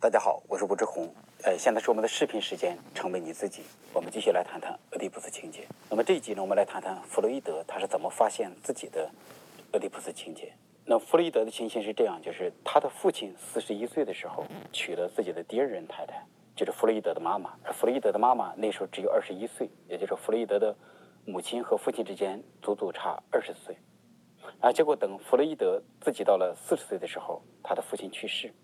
大家好，我是吴志红。呃，现在是我们的视频时间，成为你自己。我们继续来谈谈俄狄浦斯情节。那么这一集呢，我们来谈谈弗洛伊德他是怎么发现自己的俄狄浦斯情节。那弗洛伊德的情形是这样，就是他的父亲四十一岁的时候娶了自己的第二任太太，就是弗洛伊德的妈妈。而弗洛伊德的妈妈那时候只有二十一岁，也就是弗洛伊德的母亲和父亲之间足足差二十岁。啊，结果等弗洛伊德自己到了四十岁的时候，他的父亲去世。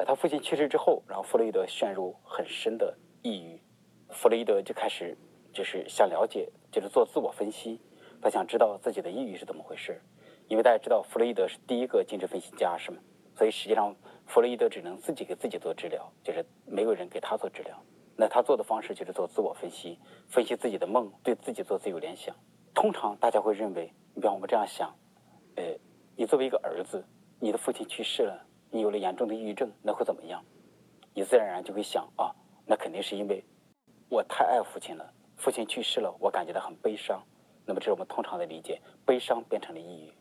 呃，他父亲去世之后，然后弗洛伊德陷入很深的抑郁，弗洛伊德就开始就是想了解，就是做自我分析，他想知道自己的抑郁是怎么回事，因为大家知道弗洛伊德是第一个精神分析家，是吗？所以实际上弗洛伊德只能自己给自己做治疗，就是没有人给他做治疗。那他做的方式就是做自我分析，分析自己的梦，对自己做自由联想。通常大家会认为，你比方我们这样想，呃，你作为一个儿子，你的父亲去世了。你有了严重的抑郁症，那会怎么样？你自然而然就会想啊，那肯定是因为我太爱父亲了，父亲去世了，我感觉到很悲伤。那么这是我们通常的理解，悲伤变成了抑郁。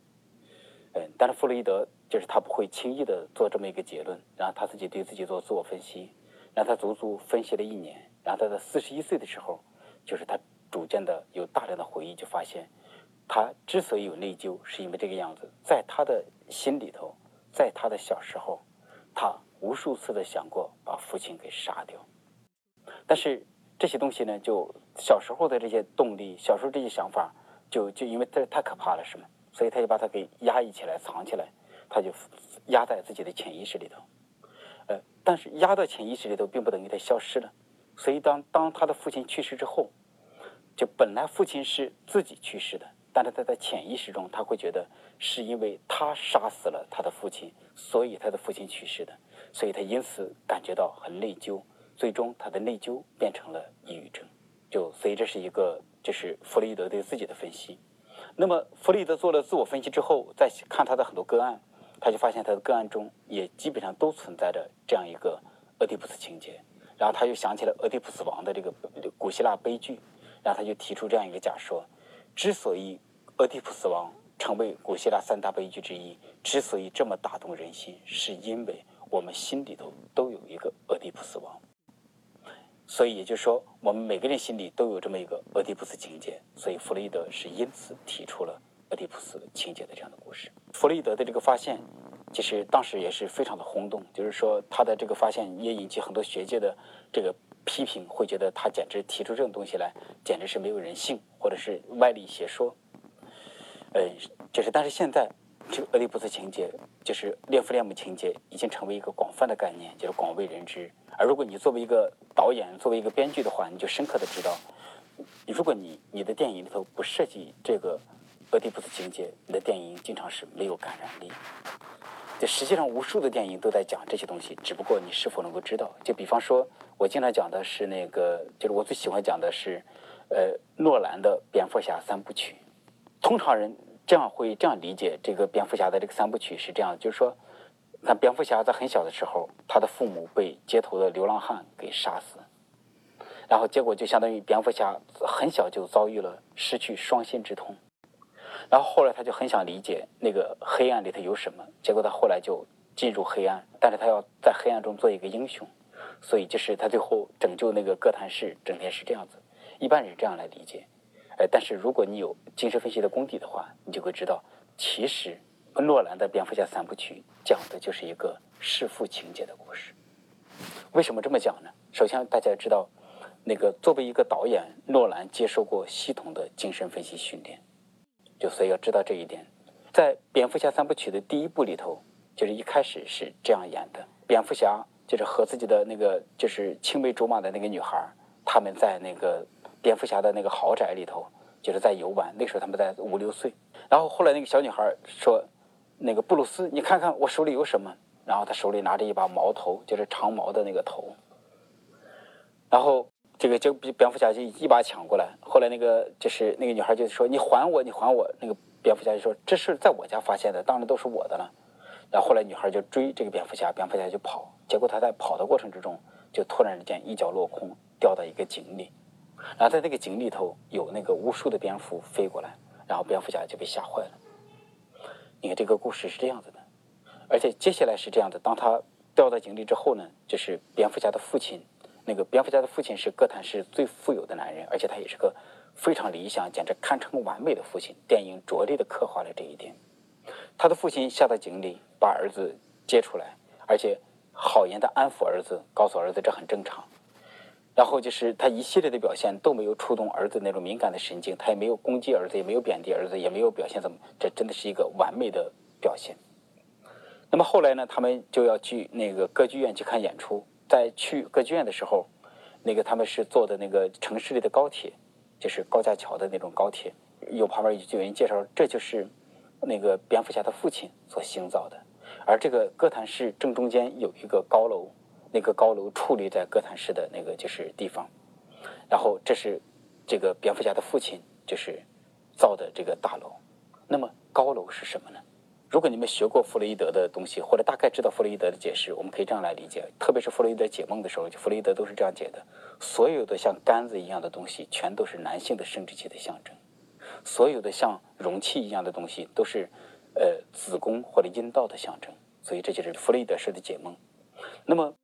嗯，但是弗洛伊德就是他不会轻易的做这么一个结论，然后他自己对自己做自我分析，让他足足分析了一年，然后他在四十一岁的时候，就是他逐渐的有大量的回忆，就发现他之所以有内疚，是因为这个样子，在他的心里头。在他的小时候，他无数次的想过把父亲给杀掉，但是这些东西呢，就小时候的这些动力，小时候这些想法，就就因为这太可怕了，是吗？所以他就把它给压抑起来，藏起来，他就压在自己的潜意识里头。呃，但是压到潜意识里头，并不等于他消失了。所以当当他的父亲去世之后，就本来父亲是自己去世的。但是他在潜意识中，他会觉得是因为他杀死了他的父亲，所以他的父亲去世的，所以他因此感觉到很内疚，最终他的内疚变成了抑郁症。就所以这是一个就是弗洛伊德对自己的分析。那么弗洛伊德做了自我分析之后，再看他的很多个案，他就发现他的个案中也基本上都存在着这样一个俄狄浦斯情节。然后他又想起了俄狄浦斯王的这个古希腊悲剧，然后他就提出这样一个假说。之所以俄狄浦斯王成为古希腊三大悲剧之一，之所以这么打动人心，是因为我们心里头都有一个俄狄浦斯王。所以也就是说，我们每个人心里都有这么一个俄狄浦斯情节。所以弗洛伊德是因此提出了俄狄浦斯情节的这样的故事。弗洛伊德的这个发现，其实当时也是非常的轰动，就是说他的这个发现也引起很多学界的这个。批评会觉得他简直提出这种东西来，简直是没有人性，或者是歪理邪说。呃，就是，但是现在这个俄狄浦斯情节，就是恋父恋母情节，已经成为一个广泛的概念，就是广为人知。而如果你作为一个导演，作为一个编剧的话，你就深刻的知道，如果你你的电影里头不涉及这个俄狄浦斯情节，你的电影经常是没有感染力。就实际上，无数的电影都在讲这些东西，只不过你是否能够知道。就比方说，我经常讲的是那个，就是我最喜欢讲的是，呃，诺兰的蝙蝠侠三部曲。通常人这样会这样理解这个蝙蝠侠的这个三部曲是这样，就是说，看蝙蝠侠在很小的时候，他的父母被街头的流浪汉给杀死，然后结果就相当于蝙蝠侠很小就遭遇了失去双心之痛。然后后来他就很想理解那个黑暗里头有什么，结果他后来就进入黑暗，但是他要在黑暗中做一个英雄，所以就是他最后拯救那个哥谭市，整天是这样子，一般人这样来理解，呃，但是如果你有精神分析的功底的话，你就会知道，其实诺兰的蝙蝠侠三部曲讲的就是一个弑父情节的故事。为什么这么讲呢？首先大家知道，那个作为一个导演，诺兰接受过系统的精神分析训练。就所以要知道这一点，在蝙蝠侠三部曲的第一部里头，就是一开始是这样演的：蝙蝠侠就是和自己的那个就是青梅竹马的那个女孩，他们在那个蝙蝠侠的那个豪宅里头，就是在游玩。那时候他们在五六岁，然后后来那个小女孩说：“那个布鲁斯，你看看我手里有什么？”然后他手里拿着一把矛头，就是长矛的那个头，然后。这个就蝙蝠侠就一把抢过来，后来那个就是那个女孩就说：“你还我，你还我。”那个蝙蝠侠就说：“这是在我家发现的，当然都是我的了。”然后后来女孩就追这个蝙蝠侠，蝙蝠侠就跑，结果他在跑的过程之中，就突然之间一脚落空，掉到一个井里。然后在那个井里头有那个无数的蝙蝠飞过来，然后蝙蝠侠就被吓坏了。你看这个故事是这样子的，而且接下来是这样的：当他掉到井里之后呢，就是蝙蝠侠的父亲。那个蝙蝠侠的父亲是哥谭市最富有的男人，而且他也是个非常理想、简直堪称完美的父亲。电影着力的刻画了这一点。他的父亲下到井里，把儿子接出来，而且好言的安抚儿子，告诉儿子这很正常。然后就是他一系列的表现都没有触动儿子那种敏感的神经，他也没有攻击儿子，也没有贬低儿子，也没有表现怎么，这真的是一个完美的表现。那么后来呢，他们就要去那个歌剧院去看演出。在去歌剧院的时候，那个他们是坐的那个城市里的高铁，就是高架桥的那种高铁。有旁边就有人介绍，这就是那个蝙蝠侠的父亲所兴造的。而这个哥谭市正中间有一个高楼。那个高楼矗立在哥谭市的那个就是地方，然后这是这个蝙蝠侠的父亲就是造的这个大楼。那么高楼是什么呢？如果你们学过弗洛伊德的东西，或者大概知道弗洛伊德的解释，我们可以这样来理解：特别是弗洛伊德解梦的时候，弗洛伊德都是这样解的。所有的像杆子一样的东西，全都是男性的生殖器的象征；所有的像容器一样的东西，都是呃子宫或者阴道的象征。所以这就是弗洛伊德式的解梦。那么。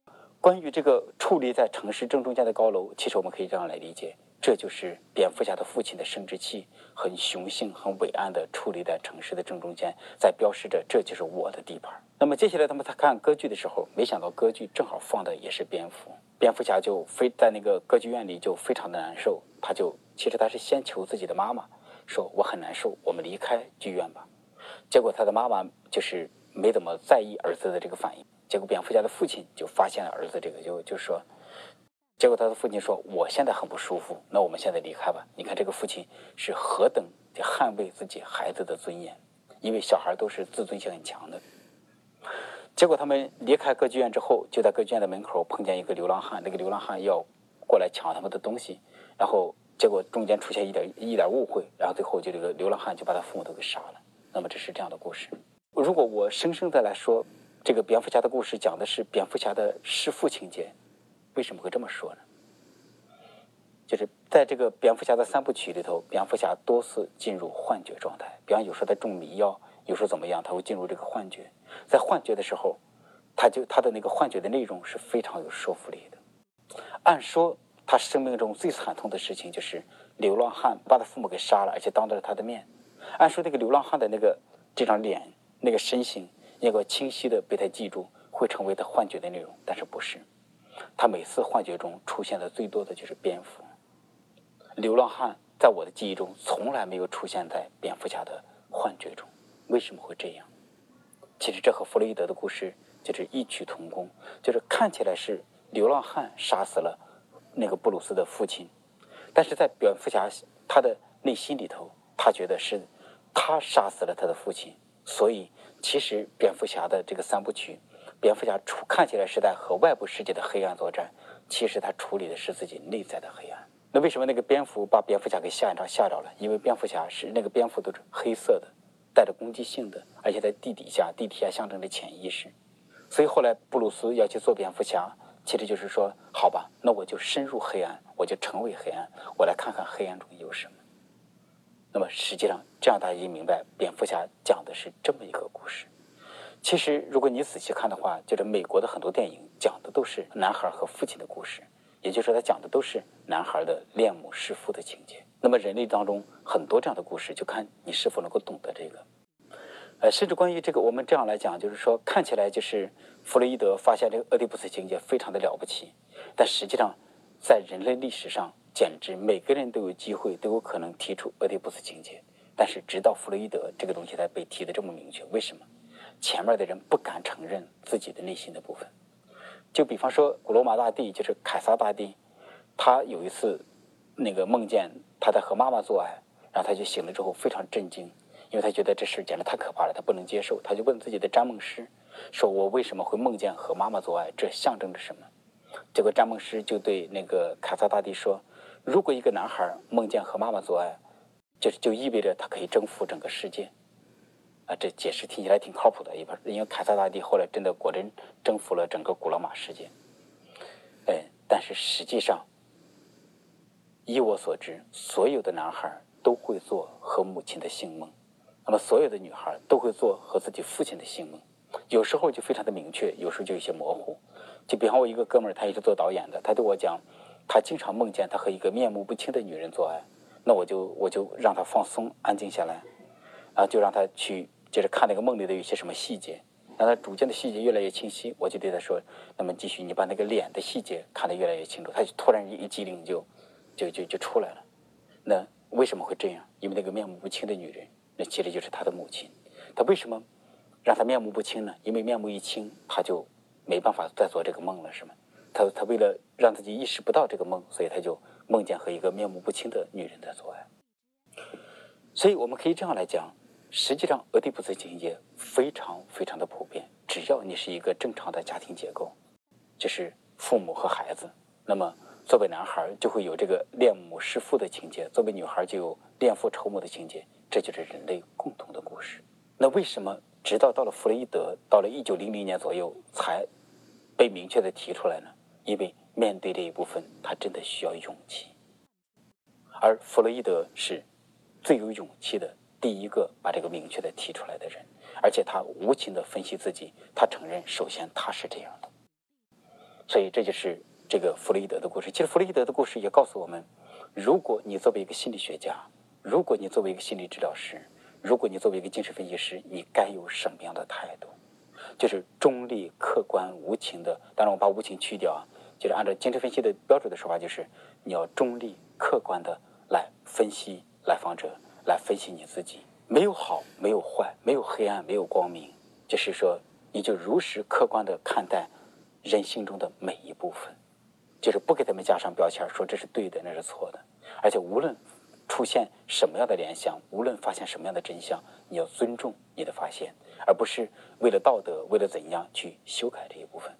关于这个矗立在城市正中间的高楼，其实我们可以这样来理解：这就是蝙蝠侠的父亲的生殖器，很雄性、很伟岸的矗立在城市的正中间，在标示着这就是我的地盘。那么接下来他们在看歌剧的时候，没想到歌剧正好放的也是蝙蝠，蝙蝠侠就非在那个歌剧院里就非常的难受，他就其实他是先求自己的妈妈，说我很难受，我们离开剧院吧。结果他的妈妈就是没怎么在意儿子的这个反应。结果，蝙蝠侠的父亲就发现了儿子这个，就就说，结果他的父亲说：“我现在很不舒服，那我们现在离开吧。”你看这个父亲是何等的捍卫自己孩子的尊严，因为小孩都是自尊心很强的。结果他们离开歌剧院之后，就在歌剧院的门口碰见一个流浪汉，那个流浪汉要过来抢他们的东西，然后结果中间出现一点一点误会，然后最后就这个流浪汉就把他父母都给杀了。那么这是这样的故事。如果我生生的来说。这个蝙蝠侠的故事讲的是蝙蝠侠的弑父情节，为什么会这么说呢？就是在这个蝙蝠侠的三部曲里头，蝙蝠侠多次进入幻觉状态，比方有时候他中迷药，有时候怎么样，他会进入这个幻觉。在幻觉的时候，他就他的那个幻觉的内容是非常有说服力的。按说他生命中最惨痛的事情就是流浪汉把他父母给杀了，而且当着他的面。按说那个流浪汉的那个这张脸，那个身形。应该清晰的被他记住，会成为他幻觉的内容，但是不是？他每次幻觉中出现的最多的就是蝙蝠。流浪汉在我的记忆中从来没有出现在蝙蝠侠的幻觉中，为什么会这样？其实这和弗洛伊德的故事就是异曲同工，就是看起来是流浪汉杀死了那个布鲁斯的父亲，但是在蝙蝠侠他的内心里头，他觉得是他杀死了他的父亲，所以。其实，蝙蝠侠的这个三部曲，蝙蝠侠处看起来是在和外部世界的黑暗作战，其实他处理的是自己内在的黑暗。那为什么那个蝙蝠把蝙蝠侠给吓着吓着了？因为蝙蝠侠是那个蝙蝠都是黑色的，带着攻击性的，而且在地底下，地底下象征着潜意识。所以后来布鲁斯要去做蝙蝠侠，其实就是说，好吧，那我就深入黑暗，我就成为黑暗，我来看看黑暗中有什么。那么实际上，这样大家就明白，蝙蝠侠讲的是这么一个故事。其实，如果你仔细看的话，就是美国的很多电影讲的都是男孩和父亲的故事，也就是说，他讲的都是男孩的恋母弑父的情节。那么人类当中很多这样的故事，就看你是否能够懂得这个。呃，甚至关于这个，我们这样来讲，就是说，看起来就是弗洛伊德发现这个俄狄浦斯情节非常的了不起，但实际上，在人类历史上。简直每个人都有机会，都有可能提出俄狄浦斯情节，但是直到弗洛伊德这个东西才被提的这么明确。为什么？前面的人不敢承认自己的内心的部分。就比方说古罗马大帝，就是凯撒大帝，他有一次那个梦见他在和妈妈做爱，然后他就醒了之后非常震惊，因为他觉得这事简直太可怕了，他不能接受，他就问自己的占梦师，说我为什么会梦见和妈妈做爱？这象征着什么？结果占梦师就对那个凯撒大帝说。如果一个男孩梦见和妈妈做爱，就是就意味着他可以征服整个世界，啊，这解释听起来挺靠谱的。一般因为凯撒大帝后来真的果真征服了整个古罗马世界，哎，但是实际上，依我所知，所有的男孩都会做和母亲的性梦，那么所有的女孩都会做和自己父亲的性梦，有时候就非常的明确，有时候就有些模糊。就比方我一个哥们儿，他也是做导演的，他对我讲，他经常梦见他和一个面目不清的女人做爱。那我就我就让他放松，安静下来，啊，就让他去接着看那个梦里的有些什么细节，让他逐渐的细节越来越清晰。我就对他说：“那么继续，你把那个脸的细节看得越来越清楚。”他就突然一机灵，就就就就出来了。那为什么会这样？因为那个面目不清的女人，那其实就是他的母亲。他为什么让他面目不清呢？因为面目一清，他就没办法再做这个梦了，是吗？他他为了让自己意识不到这个梦，所以他就。梦见和一个面目不清的女人在做爱，所以我们可以这样来讲：实际上，俄狄浦斯情节非常非常的普遍。只要你是一个正常的家庭结构，就是父母和孩子，那么作为男孩就会有这个恋母弑父的情节；作为女孩就有恋父仇母的情节。这就是人类共同的故事。那为什么直到到了弗洛伊德，到了一九零零年左右才被明确的提出来呢？因为面对这一部分，他真的需要勇气，而弗洛伊德是最有勇气的第一个把这个明确的提出来的人，而且他无情的分析自己，他承认，首先他是这样的，所以这就是这个弗洛伊德的故事。其实弗洛伊德的故事也告诉我们，如果你作为一个心理学家，如果你作为一个心理治疗师，如果你作为一个精神分析师，你该有什么样的态度？就是中立、客观、无情的。当然，我把无情去掉啊。就是按照精神分析的标准的说法，就是你要中立、客观的来分析来访者，来分析你自己，没有好，没有坏，没有黑暗，没有光明，就是说，你就如实客观的看待人性中的每一部分，就是不给他们加上标签，说这是对的，那是错的，而且无论出现什么样的联想，无论发现什么样的真相，你要尊重你的发现，而不是为了道德，为了怎样去修改这一部分。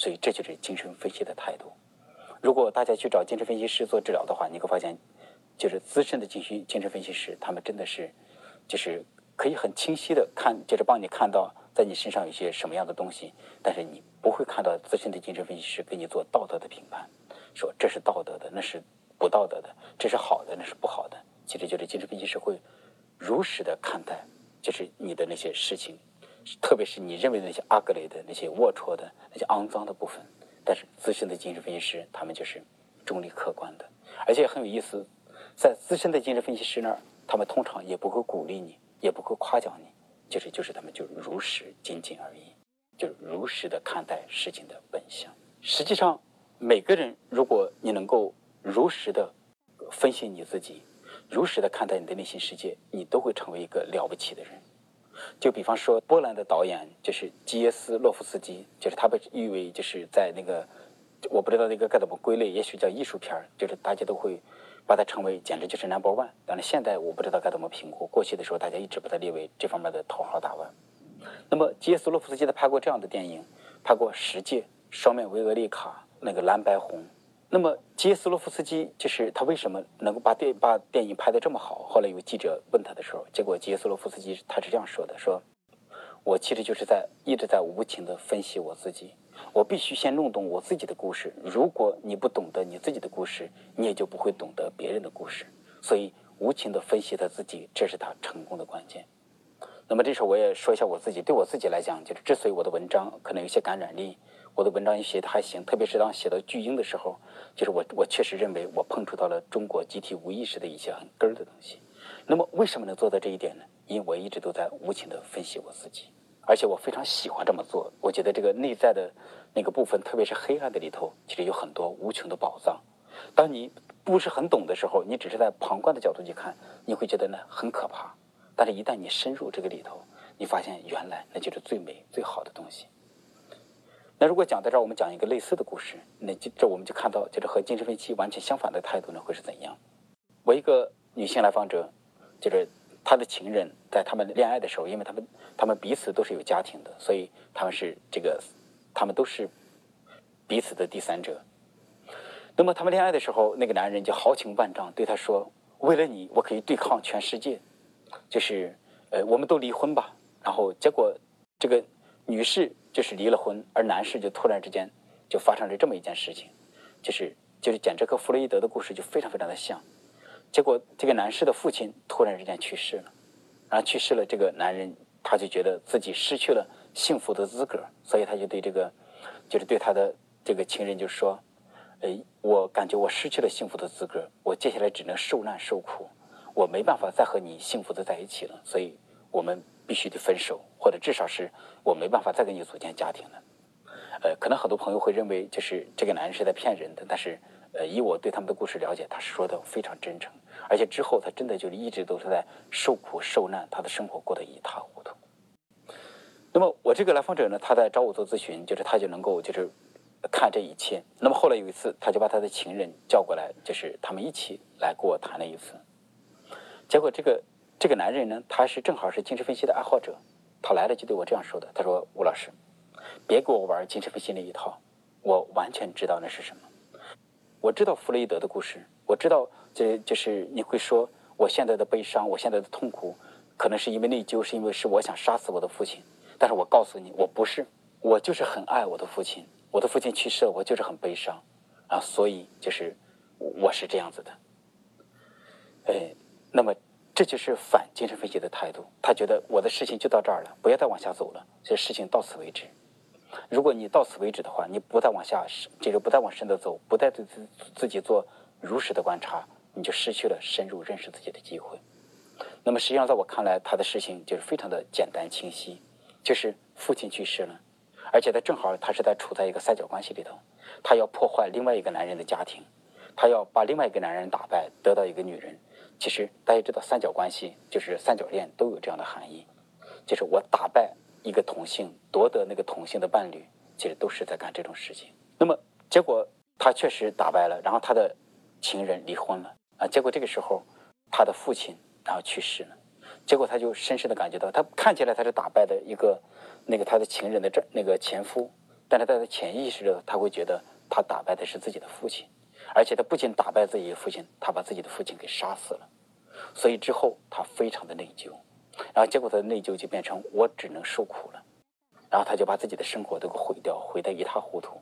所以这就是精神分析的态度。如果大家去找精神分析师做治疗的话，你会发现，就是资深的精神精神分析师，他们真的是，就是可以很清晰的看，就是帮你看到在你身上有些什么样的东西。但是你不会看到资深的精神分析师给你做道德的评判，说这是道德的，那是不道德的，这是好的，那是不好的。其实就是精神分析师会如实的看待，就是你的那些事情。特别是你认为的那些阿格雷的那些龌龊的那些肮脏的部分，但是资深的精神分析师他们就是中立客观的，而且很有意思，在资深的精神分析师那儿，他们通常也不会鼓励你，也不会夸奖你，就是就是他们就如实仅仅而已，就如实的看待事情的本相。实际上，每个人如果你能够如实的分析你自己，如实的看待你的内心世界，你都会成为一个了不起的人。就比方说，波兰的导演就是基耶斯洛夫斯基，就是他被誉为就是在那个，我不知道那个该怎么归类，也许叫艺术片就是大家都会把它称为简直就是 number one。但是现在我不知道该怎么评估，过去的时候大家一直把它列为这方面的头号大腕。那么基耶斯洛夫斯基他拍过这样的电影，拍过《十戒》《双面维俄利卡》那个蓝白红。那么，基耶斯洛夫斯基就是他为什么能够把电把电影拍得这么好？后来有记者问他的时候，结果基耶斯洛夫斯基他是这样说的：说，我其实就是在一直在无情的分析我自己，我必须先弄懂我自己的故事。如果你不懂得你自己的故事，你也就不会懂得别人的故事。所以，无情的分析他自己，这是他成功的关键。那么，这时候我也说一下我自己，对我自己来讲，就是之所以我的文章可能有些感染力。我的文章也写的还行，特别是当写到巨婴的时候，就是我我确实认为我碰触到了中国集体无意识的一些很根儿的东西。那么为什么能做到这一点呢？因为我一直都在无情的分析我自己，而且我非常喜欢这么做。我觉得这个内在的那个部分，特别是黑暗的里头，其实有很多无穷的宝藏。当你不是很懂的时候，你只是在旁观的角度去看，你会觉得呢很可怕。但是，一旦你深入这个里头，你发现原来那就是最美最好的东西。那如果讲到这儿，我们讲一个类似的故事，那就这我们就看到，就是和精神分析完全相反的态度呢，会是怎样？我一个女性来访者，就是她的情人，在他们恋爱的时候，因为他们他们彼此都是有家庭的，所以他们是这个，他们都是彼此的第三者。那么他们恋爱的时候，那个男人就豪情万丈，对她说：“为了你，我可以对抗全世界。”就是呃，我们都离婚吧。然后结果这个女士。就是离了婚，而男士就突然之间就发生了这么一件事情，就是就是简直和弗洛伊德的故事就非常非常的像。结果这个男士的父亲突然之间去世了，然后去世了，这个男人他就觉得自己失去了幸福的资格，所以他就对这个，就是对他的这个情人就说：“哎，我感觉我失去了幸福的资格，我接下来只能受难受苦，我没办法再和你幸福的在一起了，所以我们必须得分手，或者至少是我没办法再跟你组建家庭了。”呃，可能很多朋友会认为就是这个男人是在骗人的，但是呃，以我对他们的故事了解，他是说的非常真诚，而且之后他真的就是一直都是在受苦受难，他的生活过得一塌糊涂。那么我这个来访者呢，他在找我做咨询，就是他就能够就是看这一切。那么后来有一次，他就把他的情人叫过来，就是他们一起来跟我谈了一次。结果这个这个男人呢，他是正好是精神分析的爱好者，他来了就对我这样说的：“他说吴老师，别给我玩精神分析那一套，我完全知道那是什么。我知道弗洛伊德的故事，我知道这就是你会说我现在的悲伤，我现在的痛苦，可能是因为内疚，是因为是我想杀死我的父亲。”但是我告诉你，我不是，我就是很爱我的父亲。我的父亲去世了，我就是很悲伤，啊，所以就是我是这样子的。哎，那么这就是反精神分析的态度。他觉得我的事情就到这儿了，不要再往下走了，这事情到此为止。如果你到此为止的话，你不再往下，这个不再往深的走，不再对自自己做如实的观察，你就失去了深入认识自己的机会。那么实际上，在我看来，他的事情就是非常的简单清晰。就是父亲去世了，而且他正好他是在处在一个三角关系里头，他要破坏另外一个男人的家庭，他要把另外一个男人打败，得到一个女人。其实大家知道三角关系就是三角恋都有这样的含义，就是我打败一个同性，夺得那个同性的伴侣，其实都是在干这种事情。那么结果他确实打败了，然后他的情人离婚了啊，结果这个时候他的父亲然后去世了。结果他就深深的感觉到，他看起来他是打败的一个那个他的情人的这那个前夫，但是他的潜意识里他会觉得他打败的是自己的父亲，而且他不仅打败自己的父亲，他把自己的父亲给杀死了。所以之后他非常的内疚，然后结果他的内疚就变成我只能受苦了，然后他就把自己的生活都给毁掉，毁得一塌糊涂，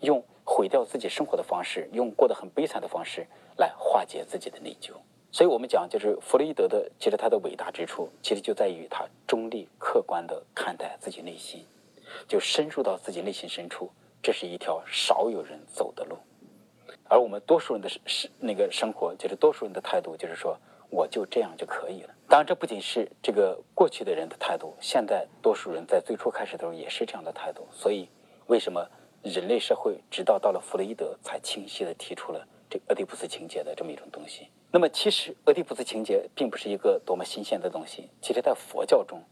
用毁掉自己生活的方式，用过得很悲惨的方式来化解自己的内疚。所以我们讲，就是弗洛伊德的，其实他的伟大之处，其实就在于他中立、客观的看待自己内心，就深入到自己内心深处。这是一条少有人走的路，而我们多数人的是那个生活，就是多数人的态度，就是说我就这样就可以了。当然，这不仅是这个过去的人的态度，现在多数人在最初开始的时候也是这样的态度。所以，为什么人类社会直到到了弗洛伊德才清晰的提出了这俄狄浦斯情节的这么一种东西？那么，其实俄狄浦斯情节并不是一个多么新鲜的东西。其实，在佛教中，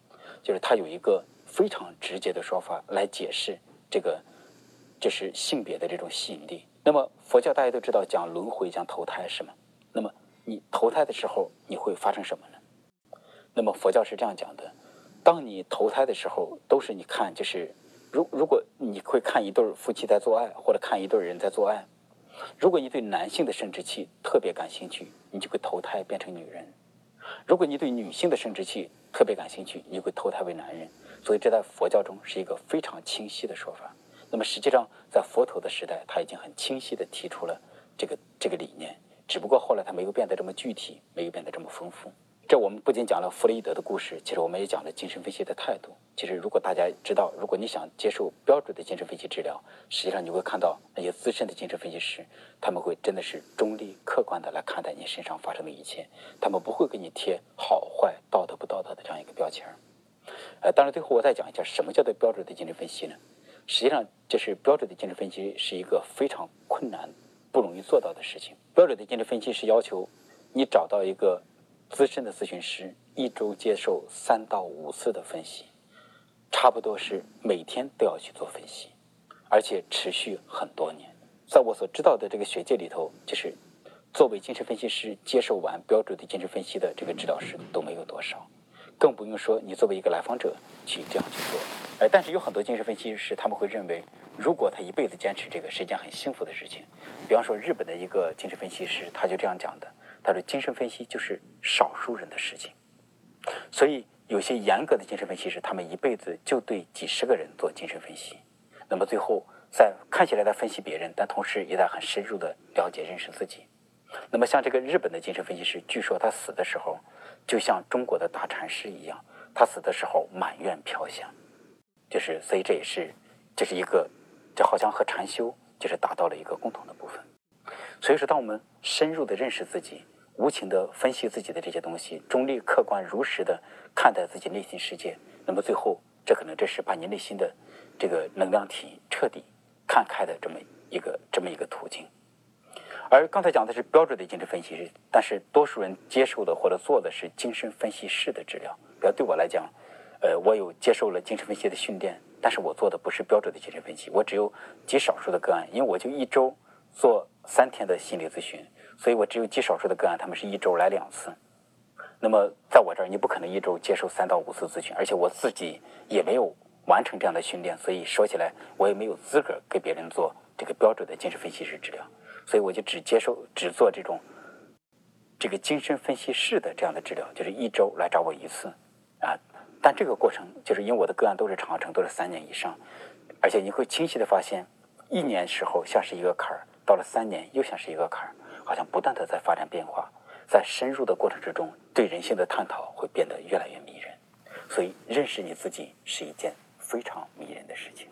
就是它有一个非常直接的说法来解释这个，就是性别的这种吸引力。那么，佛教大家都知道讲轮回、讲投胎是吗？那么，你投胎的时候，你会发生什么呢？那么，佛教是这样讲的：当你投胎的时候，都是你看，就是如如果你会看一对夫妻在做爱，或者看一对人在做爱。如果你对男性的生殖器特别感兴趣，你就会投胎变成女人；如果你对女性的生殖器特别感兴趣，你会投胎为男人。所以这在佛教中是一个非常清晰的说法。那么实际上，在佛陀的时代，他已经很清晰地提出了这个这个理念，只不过后来他没有变得这么具体，没有变得这么丰富。这我们不仅讲了弗洛伊德的故事，其实我们也讲了精神分析的态度。其实如果大家知道，如果你想接受标准的精神分析治疗，实际上你会看到那些资深的精神分析师，他们会真的是中立、客观的来看待你身上发生的一切，他们不会给你贴好坏、道德不道德的这样一个标签儿。呃，当然最后我再讲一下什么叫做标准的精神分析呢？实际上，就是标准的精神分析是一个非常困难、不容易做到的事情。标准的精神分析是要求你找到一个。资深的咨询师一周接受三到五次的分析，差不多是每天都要去做分析，而且持续很多年。在我所知道的这个学界里头，就是作为精神分析师接受完标准的精神分析的这个治疗师都没有多少，更不用说你作为一个来访者去这样去做。哎，但是有很多精神分析师他们会认为，如果他一辈子坚持这个，是一件很幸福的事情。比方说，日本的一个精神分析师他就这样讲的。他说：“精神分析就是少数人的事情，所以有些严格的精神分析师，他们一辈子就对几十个人做精神分析。那么最后，在看起来在分析别人，但同时也在很深入的了解认识自己。那么像这个日本的精神分析师，据说他死的时候，就像中国的大禅师一样，他死的时候满院飘香。就是所以这也是这是一个，这好像和禅修就是达到了一个共同的部分。所以说，当我们深入的认识自己，无情的分析自己的这些东西，中立、客观、如实的看待自己内心世界，那么最后，这可能这是把你内心的这个能量体彻底看开的这么一个这么一个途径。而刚才讲的是标准的精神分析师，但是多数人接受的或者做的是精神分析师的治疗。比如对我来讲，呃，我有接受了精神分析的训练，但是我做的不是标准的精神分析，我只有极少数的个案，因为我就一周做。三天的心理咨询，所以我只有极少数的个案，他们是一周来两次。那么在我这儿，你不可能一周接受三到五次咨询，而且我自己也没有完成这样的训练，所以说起来我也没有资格给别人做这个标准的精神分析师治疗。所以我就只接受只做这种这个精神分析师的这样的治疗，就是一周来找我一次啊。但这个过程就是因为我的个案都是长程，都是三年以上，而且你会清晰的发现，一年时候像是一个坎儿。到了三年，又像是一个坎儿，好像不断的在发展变化，在深入的过程之中，对人性的探讨会变得越来越迷人。所以，认识你自己是一件非常迷人的事情。